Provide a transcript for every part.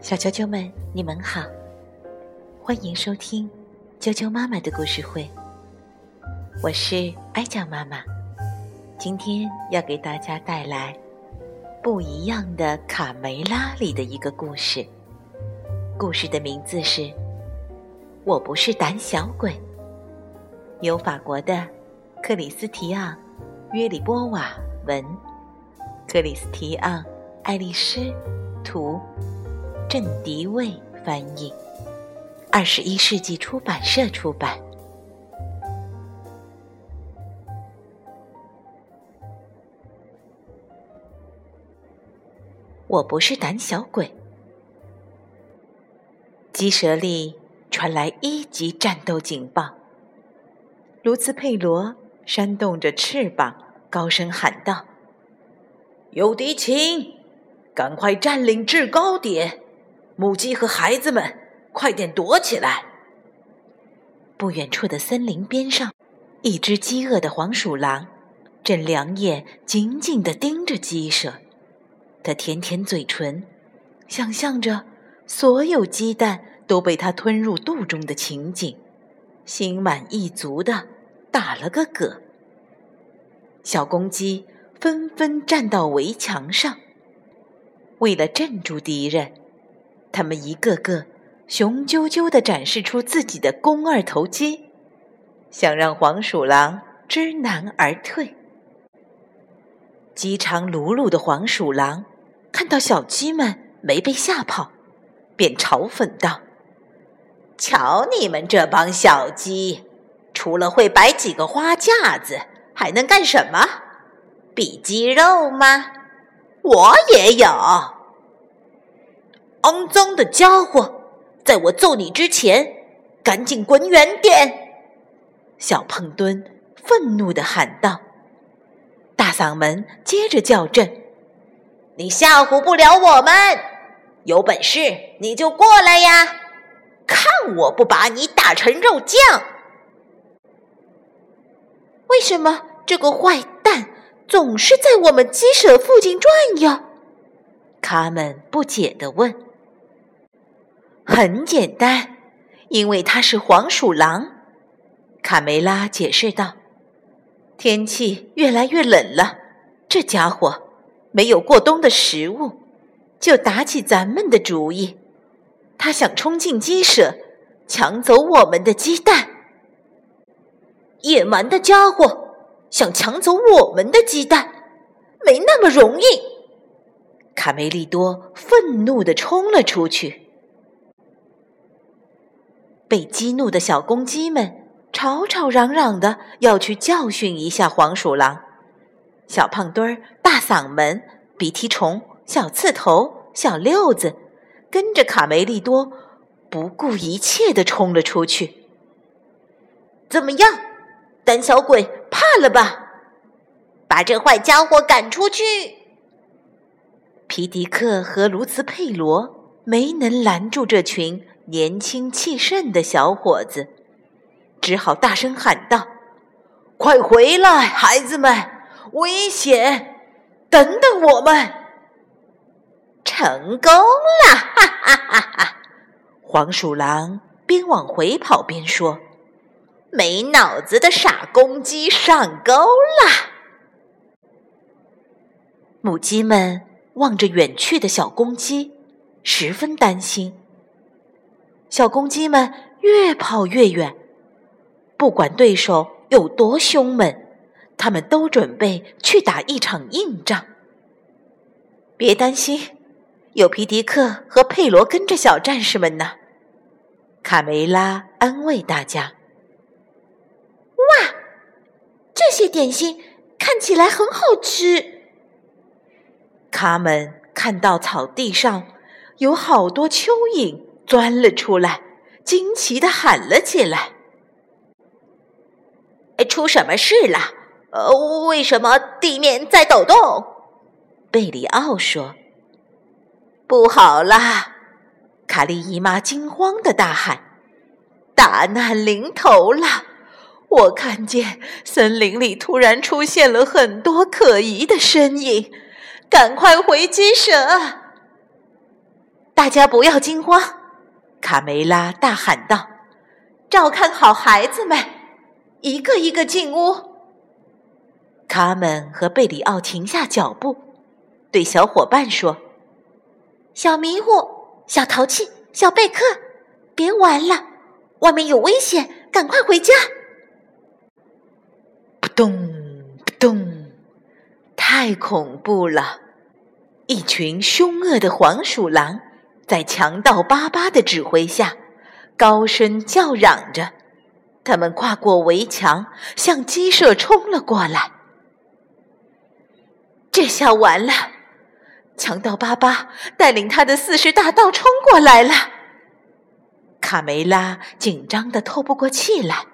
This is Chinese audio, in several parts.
小啾啾们，你们好，欢迎收听啾啾妈妈的故事会。我是哀酱妈妈，今天要给大家带来《不一样的卡梅拉》里的一个故事。故事的名字是《我不是胆小鬼》，由法国的克里斯提昂·约里波瓦文，克里斯提昂·爱丽丝图。郑迪卫翻译，二十一世纪出版社出版。我不是胆小鬼。鸡舍里传来一级战斗警报。卢茨佩罗扇动着翅膀，高声喊道：“有敌情，赶快占领制高点！”母鸡和孩子们，快点躲起来！不远处的森林边上，一只饥饿的黄鼠狼正两眼紧紧地盯着鸡舍。它舔舔嘴唇，想象着所有鸡蛋都被它吞入肚中的情景，心满意足地打了个嗝。小公鸡纷纷站到围墙上，为了镇住敌人。他们一个个雄赳赳地展示出自己的肱二头肌，想让黄鼠狼知难而退。饥肠辘辘的黄鼠狼看到小鸡们没被吓跑，便嘲讽道：“瞧你们这帮小鸡，除了会摆几个花架子，还能干什么？比鸡肉吗？我也有。”肮脏的家伙，在我揍你之前，赶紧滚远点！小胖墩愤怒地喊道。大嗓门接着叫阵：“你吓唬不了我们，有本事你就过来呀！看我不把你打成肉酱！”为什么这个坏蛋总是在我们鸡舍附近转悠？卡门不解地问。很简单，因为它是黄鼠狼。卡梅拉解释道：“天气越来越冷了，这家伙没有过冬的食物，就打起咱们的主意。他想冲进鸡舍，抢走我们的鸡蛋。野蛮的家伙想抢走我们的鸡蛋，没那么容易。”卡梅利多愤怒地冲了出去。被激怒的小公鸡们吵吵嚷嚷的要去教训一下黄鼠狼。小胖墩儿、大嗓门、鼻涕虫、小刺头、小六子，跟着卡梅利多不顾一切的冲了出去。怎么样，胆小鬼算了吧？把这坏家伙赶出去！皮迪克和卢茨佩罗没能拦住这群。年轻气盛的小伙子只好大声喊道：“快回来，孩子们！危险！等等我们！”成功了！哈哈哈哈！黄鼠狼边往回跑边说：“没脑子的傻公鸡上钩了！”母鸡们望着远去的小公鸡，十分担心。小公鸡们越跑越远，不管对手有多凶猛，他们都准备去打一场硬仗。别担心，有皮迪克和佩罗跟着小战士们呢。卡梅拉安慰大家：“，这些点心看起来很好吃。”卡门看到草地上有好多蚯蚓。钻了出来，惊奇的喊了起来：“出什么事了？呃，为什么地面在抖动？”贝里奥说：“不好啦！”卡莉姨妈惊慌的大喊：“大难临头了！我看见森林里突然出现了很多可疑的身影，赶快回鸡舍！大家不要惊慌，卡梅拉大喊道：“照看好孩子们，一个一个进屋。”卡门和贝里奥停下脚步，对小伙伴说：“小迷糊，小淘气，小贝克，别玩了，外面有危险，赶快回家！”扑咚扑通，太恐怖了！一群凶恶的黄鼠狼在强盗巴巴的指挥下，高声叫嚷着。他们跨过围墙，向鸡舍冲了过来。这下完了！强盗巴巴带领他的四十大盗冲过来了。卡梅拉紧张的透不过气来。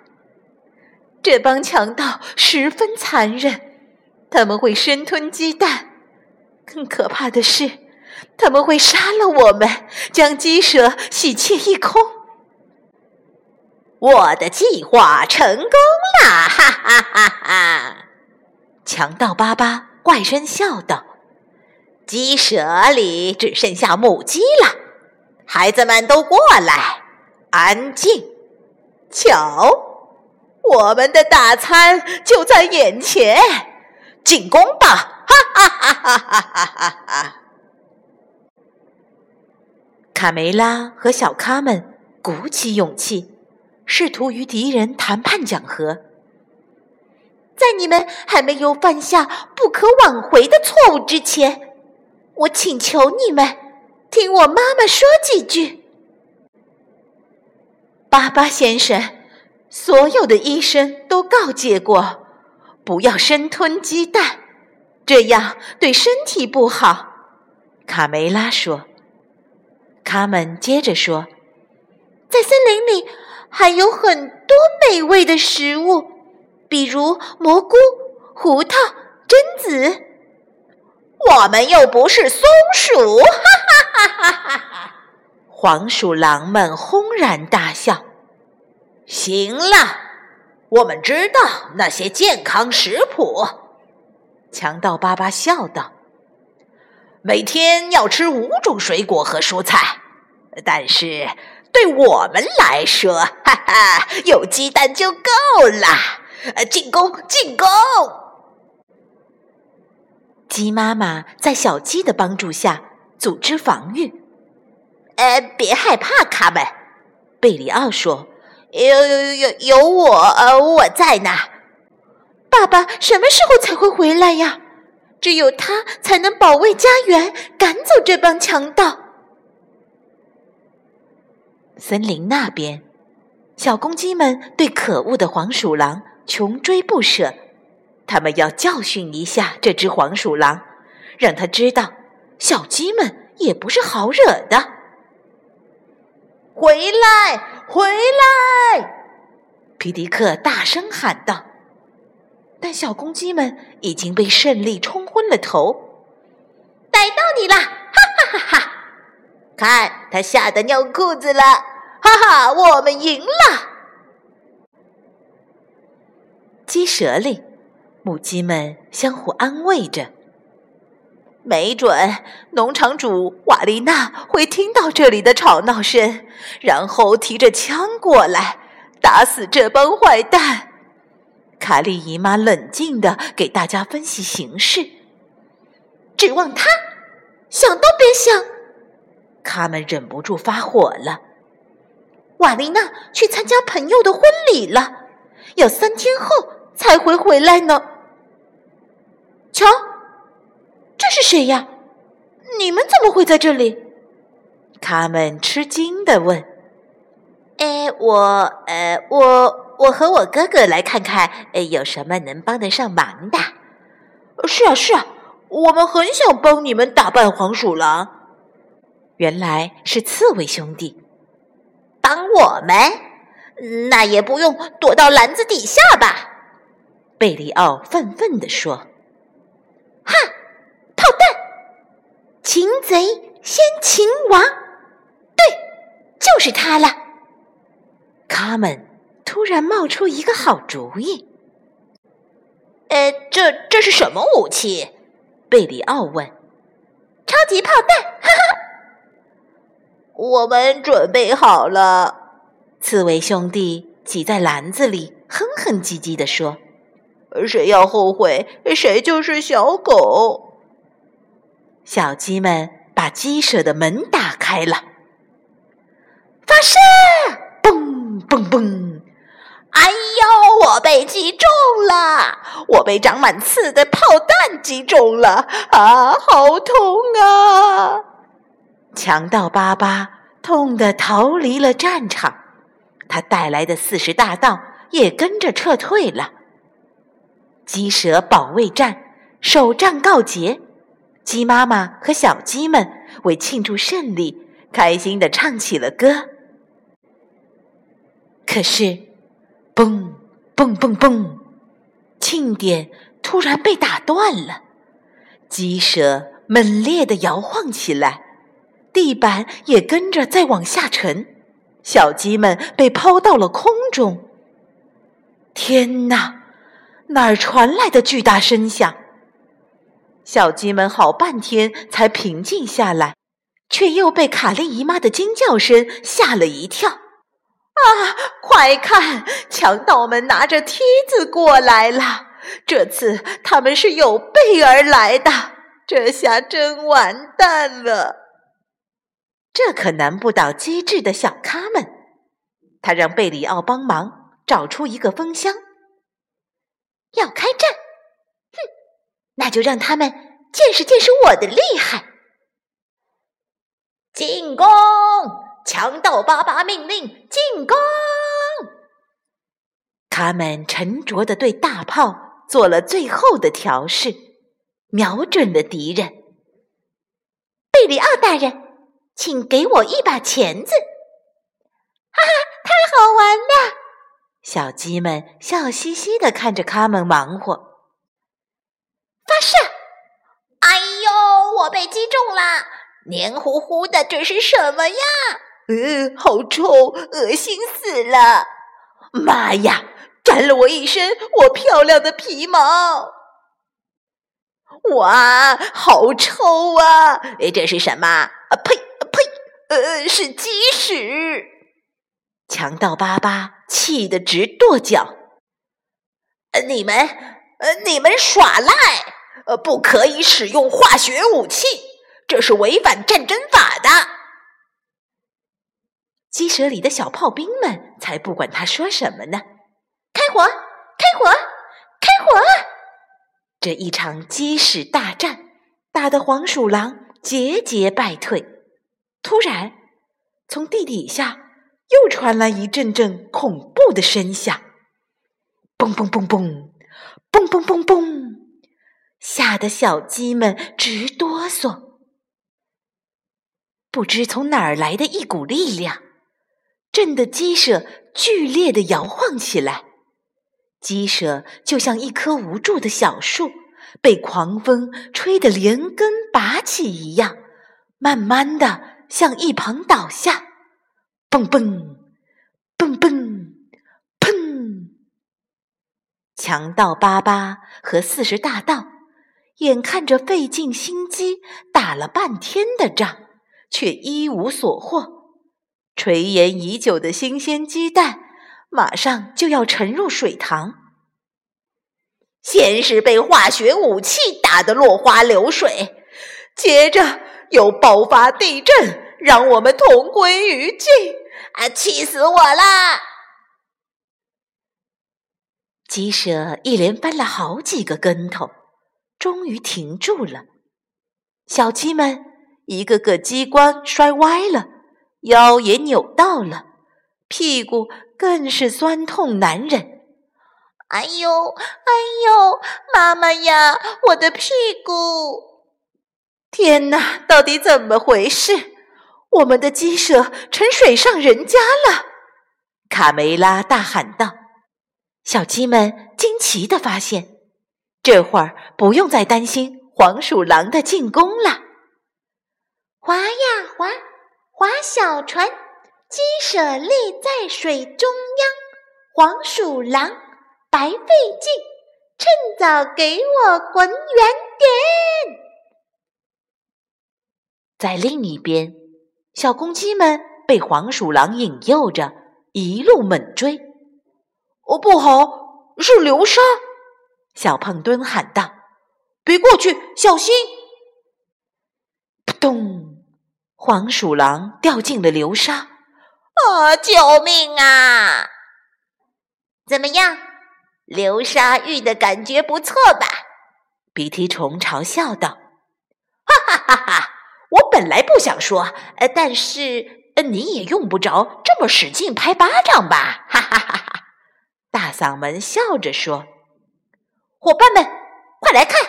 这帮强盗十分残忍，他们会生吞鸡蛋。更可怕的是，他们会杀了我们，将鸡舍洗劫一空。我的计划成功了！哈哈哈哈！强盗巴巴怪声笑道：“鸡舍里只剩下母鸡了，孩子们都过来，安静，瞧。”我们的大餐就在眼前，进攻吧，哈哈哈哈哈哈。卡梅拉和小咖们鼓起勇气，试图与敌人谈判讲和。在你们还没有犯下不可挽回的错误之前，我请求你们听我妈妈说几句。巴巴先生。所有的医生都告诫过，不要生吞鸡蛋，这样对身体不好。卡梅拉说。卡门接着说，在森林里还有很多美味的食物，比如蘑菇、胡桃、榛子。我们又不是松鼠！哈哈哈哈哈！黄鼠狼们轰然大笑。行了，我们知道那些健康食谱。强盗巴巴笑道：“每天要吃五种水果和蔬菜，但是对我们来说，哈哈，有鸡蛋就够了。进攻，进攻！”鸡妈妈在小鸡的帮助下组织防御。呃，别害怕，卡门。贝里奥说。有有有有有我，呃，我在呢。爸爸什么时候才会回来呀？只有他才能保卫家园，赶走这帮强盗。森林那边，小公鸡们对可恶的黄鼠狼穷追不舍，他们要教训一下这只黄鼠狼，让他知道小鸡们也不是好惹的。回来。回来！皮迪克大声喊道。但小公鸡们已经被胜利冲昏了头。逮到你了！哈哈哈哈！看，他吓得尿裤子了！哈哈，我们赢了！鸡舍里，母鸡们相互安慰着。没准农场主瓦丽娜会听到这里的吵闹声，然后提着枪过来打死这帮坏蛋。卡莉姨妈冷静的给大家分析形势。指望他，想都别想！他们忍不住发火了。瓦丽娜去参加朋友的婚礼了，要三天后才会回来呢。瞧。这是谁呀？你们怎么会在这里？他们吃惊的问。哎，我，呃，我，我和我哥哥来看看，呃，有什么能帮得上忙的？是啊，是啊，我们很想帮你们打败黄鼠狼。原来是刺猬兄弟，帮我们？那也不用躲到篮子底下吧？贝里奥愤愤地说。哈！擒贼先擒王，对，就是他了。卡门突然冒出一个好主意。呃，这这是什么武器？贝里奥问。超级炮弹！哈哈，我们准备好了。刺猬兄弟挤在篮子里，哼哼唧唧地说：“谁要后悔，谁就是小狗。”小鸡们把鸡舍的门打开了，发射！嘣嘣嘣！哎呦，我被击中了！我被长满刺的炮弹击中了！啊，好痛啊！强盗巴巴痛得逃离了战场。他带来的四十大盗也跟着撤退了。鸡舍保卫战首战告捷，鸡妈妈和小鸡们为庆祝胜利，开心地唱起了歌。可是，嘣嘣嘣嘣，庆典突然被打断了，鸡舍猛烈地摇晃起来，地板也跟着在往下沉。小鸡们被抛到了空中。天哪，哪儿传来的巨大声响？小鸡们好半天才平静下来，却又被卡莉姨妈的惊叫声吓了一跳。啊！快看，强盗们拿着梯子过来了。这次他们是有备而来的，这下真完蛋了。这可难不倒机智的小咖们。他让贝里奥帮忙找出一个风箱。要开战？那就让他们见识见识我的厉害！进攻！强盗巴巴命令进攻！他们沉着的对大炮做了最后的调试，瞄准了敌人。贝里奥大人。请给我一把钳子！哈哈，太好玩了！小鸡们笑嘻嘻的看着他们忙活。发射！哎呦，我被击中了！黏糊糊的，这是什么呀？呃，好臭，恶心死了！妈呀，沾了我一身我漂亮的皮毛！哇，好臭啊！哎，这是什么？啊呸！呸呃，是鸡屎！强盗巴巴气得直跺脚。呃，你们，呃，你们耍赖！呃，不可以使用化学武器，这是违反战争法的。鸡舍里的小炮兵们才不管他说什么呢！开火！开火！开火！这一场鸡屎大战打得黄鼠狼节节败退。突然，从地底下又传来一阵阵恐怖的声响，嘣嘣嘣嘣，嘣嘣嘣嘣，吓得小鸡们直哆嗦。不知从哪儿来的一股力量，震得鸡舍剧烈的摇晃起来。鸡舍就像一棵无助的小树，被狂风吹得连根拔起一样，慢慢的。向一旁倒下，嘣嘣，嘣嘣，砰！强盗巴巴和四十大盗眼看着费尽心机打了半天的仗，却一无所获。垂涎已久的新鲜鸡蛋马上就要沉入水塘。先是被化学武器打得落花流水，接着。又爆发地震，让我们同归于尽！啊，气死我啦！鸡舍一连翻了好几个跟头，终于停住了。小鸡们一个个鸡冠摔歪了，腰也扭到了，屁股更是酸痛难忍。哎呦，哎呦，妈妈呀，我的屁股！天哪，到底怎么回事？我们的鸡舍成水上人家了！卡梅拉大喊道。小鸡们惊奇地发现，这会儿不用再担心黄鼠狼的进攻了。划呀划，划小船，鸡舍立在水中央。黄鼠狼，白费劲，趁早给我滚远点！在另一边，小公鸡们被黄鼠狼引诱着，一路猛追。哦，不好，是流沙！小胖墩喊道：“别过去，小心！”扑通，黄鼠狼掉进了流沙。啊！救命啊！怎么样，流沙浴的感觉不错吧？鼻涕虫嘲笑道：“哈哈哈哈！”我本来不想说，呃，但是呃，你也用不着这么使劲拍巴掌吧？哈哈哈哈！大嗓门笑着说：“伙伴们，快来看！”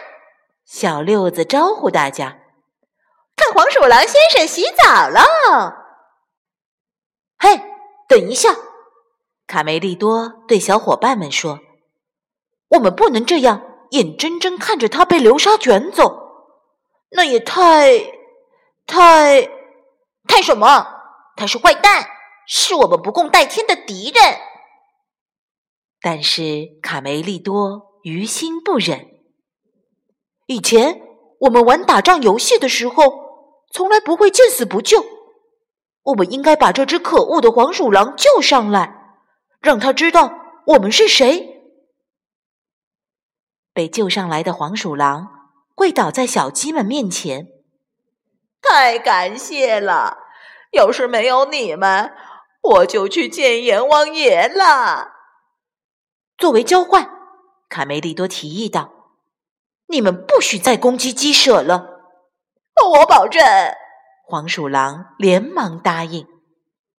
小六子招呼大家：“看黄鼠狼先生洗澡喽！”嘿，等一下！卡梅利多对小伙伴们说：“我们不能这样眼睁睁看着他被流沙卷走，那也太……”太，太什么？他是坏蛋，是我们不共戴天的敌人。但是卡梅利多于心不忍。以前我们玩打仗游戏的时候，从来不会见死不救。我们应该把这只可恶的黄鼠狼救上来，让他知道我们是谁。被救上来的黄鼠狼跪倒在小鸡们面前。太感谢了！要是没有你们，我就去见阎王爷了。作为交换，卡梅利多提议道：“你们不许再攻击鸡舍了。”我保证。黄鼠狼连忙答应。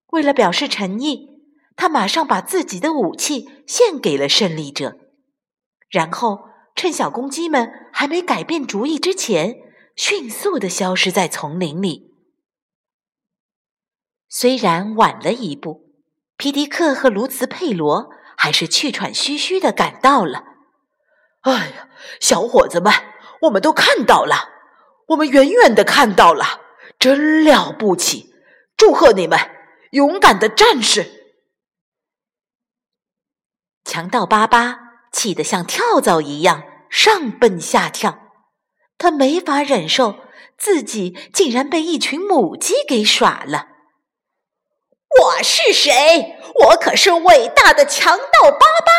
为了表示诚意，他马上把自己的武器献给了胜利者，然后趁小公鸡们还没改变主意之前。迅速的消失在丛林里。虽然晚了一步，皮迪克和卢茨佩罗还是气喘吁吁的赶到了。哎呀，小伙子们，我们都看到了，我们远远的看到了，真了不起！祝贺你们，勇敢的战士！强盗巴巴气得像跳蚤一样上蹦下跳。他没法忍受自己竟然被一群母鸡给耍了。我是谁？我可是伟大的强盗巴巴！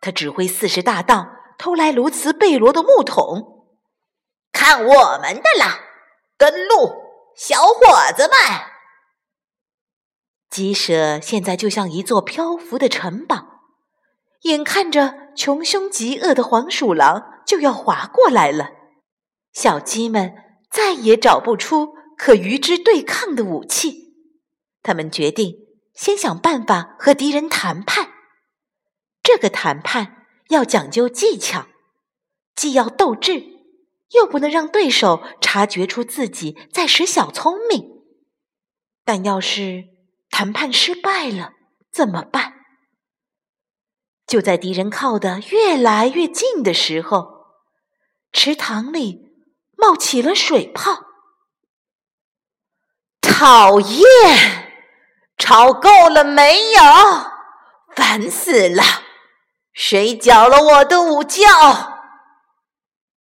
他指挥四十大盗偷来卢茨贝罗的木桶。看我们的啦！跟路，小伙子们！鸡舍现在就像一座漂浮的城堡，眼看着穷凶极恶的黄鼠狼就要划过来了。小鸡们再也找不出可与之对抗的武器，他们决定先想办法和敌人谈判。这个谈判要讲究技巧，既要斗智，又不能让对手察觉出自己在使小聪明。但要是谈判失败了怎么办？就在敌人靠得越来越近的时候，池塘里。冒起了水泡，讨厌！吵够了没有？烦死了！谁搅了我的午觉？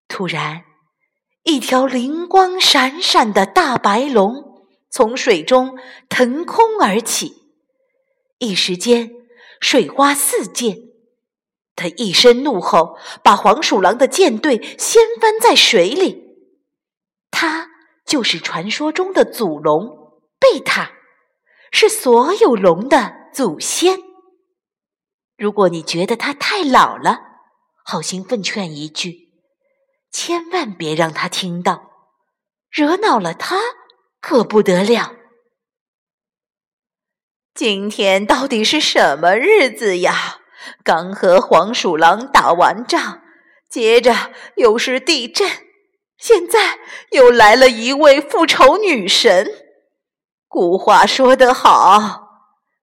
突然，一条灵光闪闪的大白龙从水中腾空而起，一时间水花四溅。他一声怒吼，把黄鼠狼的舰队掀翻在水里。他就是传说中的祖龙贝塔，是所有龙的祖先。如果你觉得他太老了，好心奉劝一句：千万别让他听到，惹恼了他可不得了。今天到底是什么日子呀？刚和黄鼠狼打完仗，接着又是地震。现在又来了一位复仇女神。古话说得好，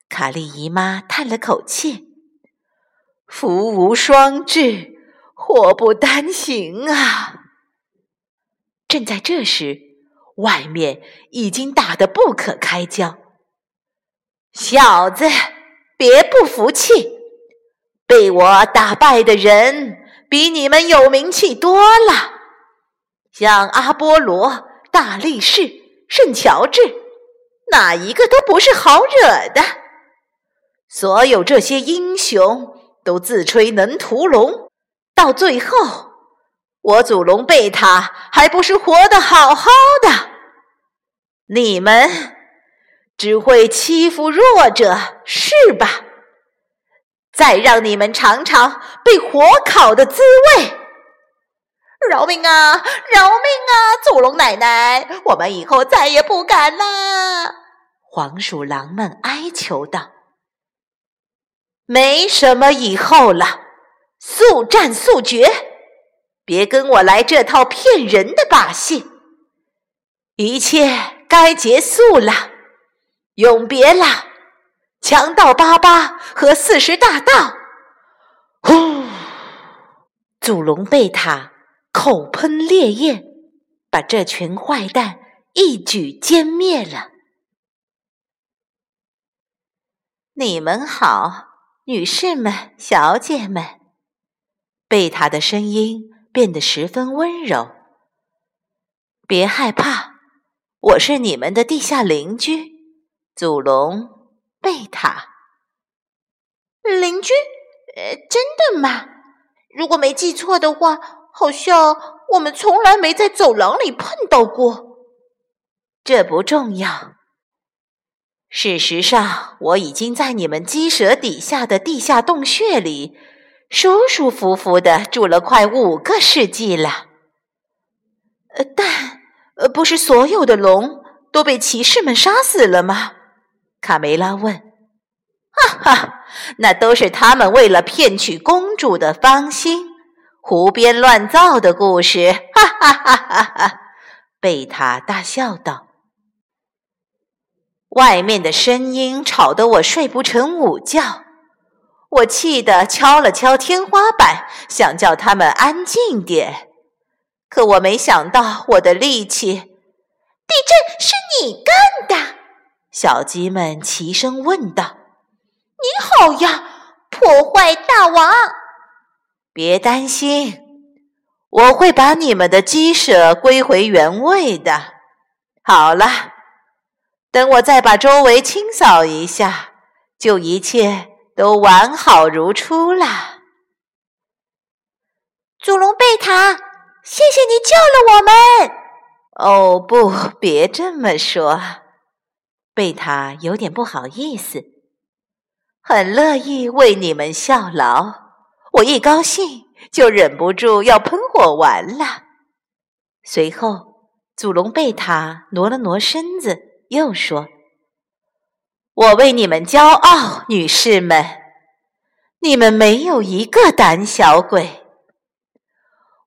卡莉姨妈叹了口气：“福无双至，祸不单行啊！”正在这时，外面已经打得不可开交。小子，别不服气，被我打败的人比你们有名气多了。像阿波罗、大力士、圣乔治，哪一个都不是好惹的。所有这些英雄都自吹能屠龙，到最后，我祖龙贝塔还不是活得好好的？你们只会欺负弱者，是吧？再让你们尝尝被火烤的滋味！饶命啊！饶命啊！祖龙奶奶，我们以后再也不敢了。黄鼠狼们哀求道：“没什么以后了，速战速决！别跟我来这套骗人的把戏！一切该结束了，永别了！”强盗巴巴和四十大盗，呼！祖龙贝塔口喷烈焰，把这群坏蛋一举歼灭了。你们好，女士们、小姐们。贝塔的声音变得十分温柔。别害怕，我是你们的地下邻居，祖龙。贝塔，邻居，呃，真的吗？如果没记错的话，好像我们从来没在走廊里碰到过。这不重要。事实上，我已经在你们鸡舍底下的地下洞穴里舒舒服服的住了快五个世纪了。呃，但，呃，不是所有的龙都被骑士们杀死了吗？卡梅拉问：“哈哈，那都是他们为了骗取公主的芳心，胡编乱造的故事。”哈哈哈哈哈！贝塔大笑道：“外面的声音吵得我睡不成午觉，我气得敲了敲天花板，想叫他们安静点。可我没想到，我的力气……地震是你干的！”小鸡们齐声问道：“你好呀，破坏大王！别担心，我会把你们的鸡舍归回原位的。好了，等我再把周围清扫一下，就一切都完好如初了。”祖龙贝塔，谢谢你救了我们！哦，不，别这么说。贝塔有点不好意思，很乐意为你们效劳。我一高兴就忍不住要喷火玩了。随后，祖龙贝塔挪了挪身子，又说：“我为你们骄傲，女士们，你们没有一个胆小鬼。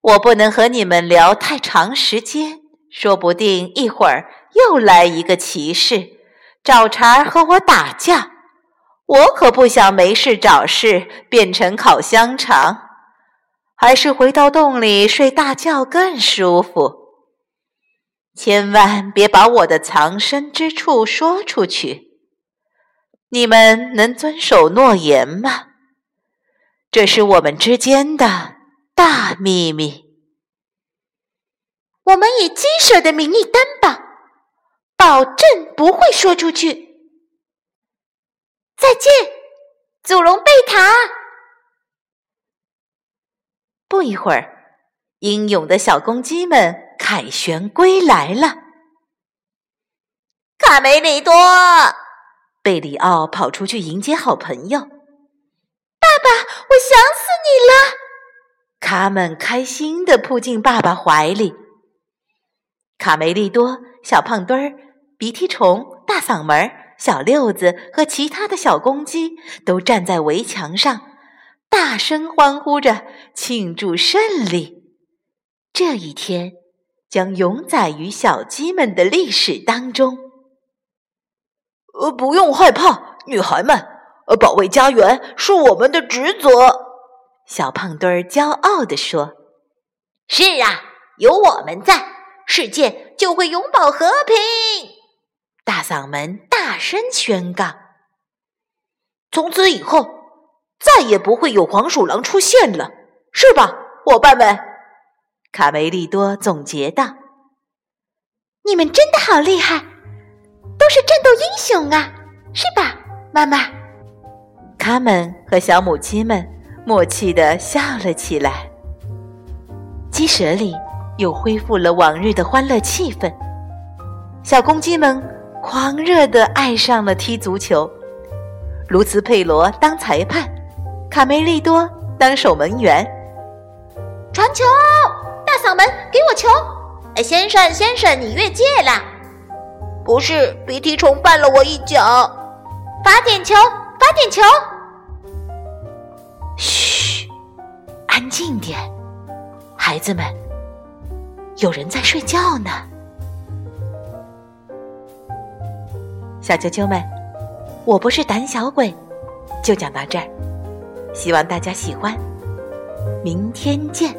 我不能和你们聊太长时间，说不定一会儿又来一个骑士。”找茬和我打架，我可不想没事找事变成烤香肠，还是回到洞里睡大觉更舒服。千万别把我的藏身之处说出去，你们能遵守诺言吗？这是我们之间的大秘密。我们以鸡舍的名义担保。保证不会说出去。再见，祖龙贝塔。不一会儿，英勇的小公鸡们凯旋归来了。卡梅利多，贝里奥跑出去迎接好朋友。爸爸，我想死你了！卡门开心的扑进爸爸怀里。卡梅利多，小胖墩儿。鼻涕虫、大嗓门、小六子和其他的小公鸡都站在围墙上，大声欢呼着庆祝胜利。这一天将永载于小鸡们的历史当中。呃，不用害怕，女孩们，呃，保卫家园是我们的职责。小胖墩儿骄傲地说：“是啊，有我们在，世界就会永保和平。”大嗓门大声宣告：“从此以后，再也不会有黄鼠狼出现了，是吧，伙伴们？”卡梅利多总结道。你们真的好厉害，都是战斗英雄啊，是吧，妈妈？他们和小母鸡们默契的笑了起来。鸡舍里又恢复了往日的欢乐气氛，小公鸡们狂热的爱上了踢足球。卢茨佩罗当裁判，卡梅利多当守门员。传球，大嗓门，给我球！哎，先生，先生，你越界了。不是，鼻涕虫绊了我一脚。罚点球，罚点球。嘘，安静点，孩子们，有人在睡觉呢。小啾啾们，我不是胆小鬼，就讲到这儿，希望大家喜欢，明天见。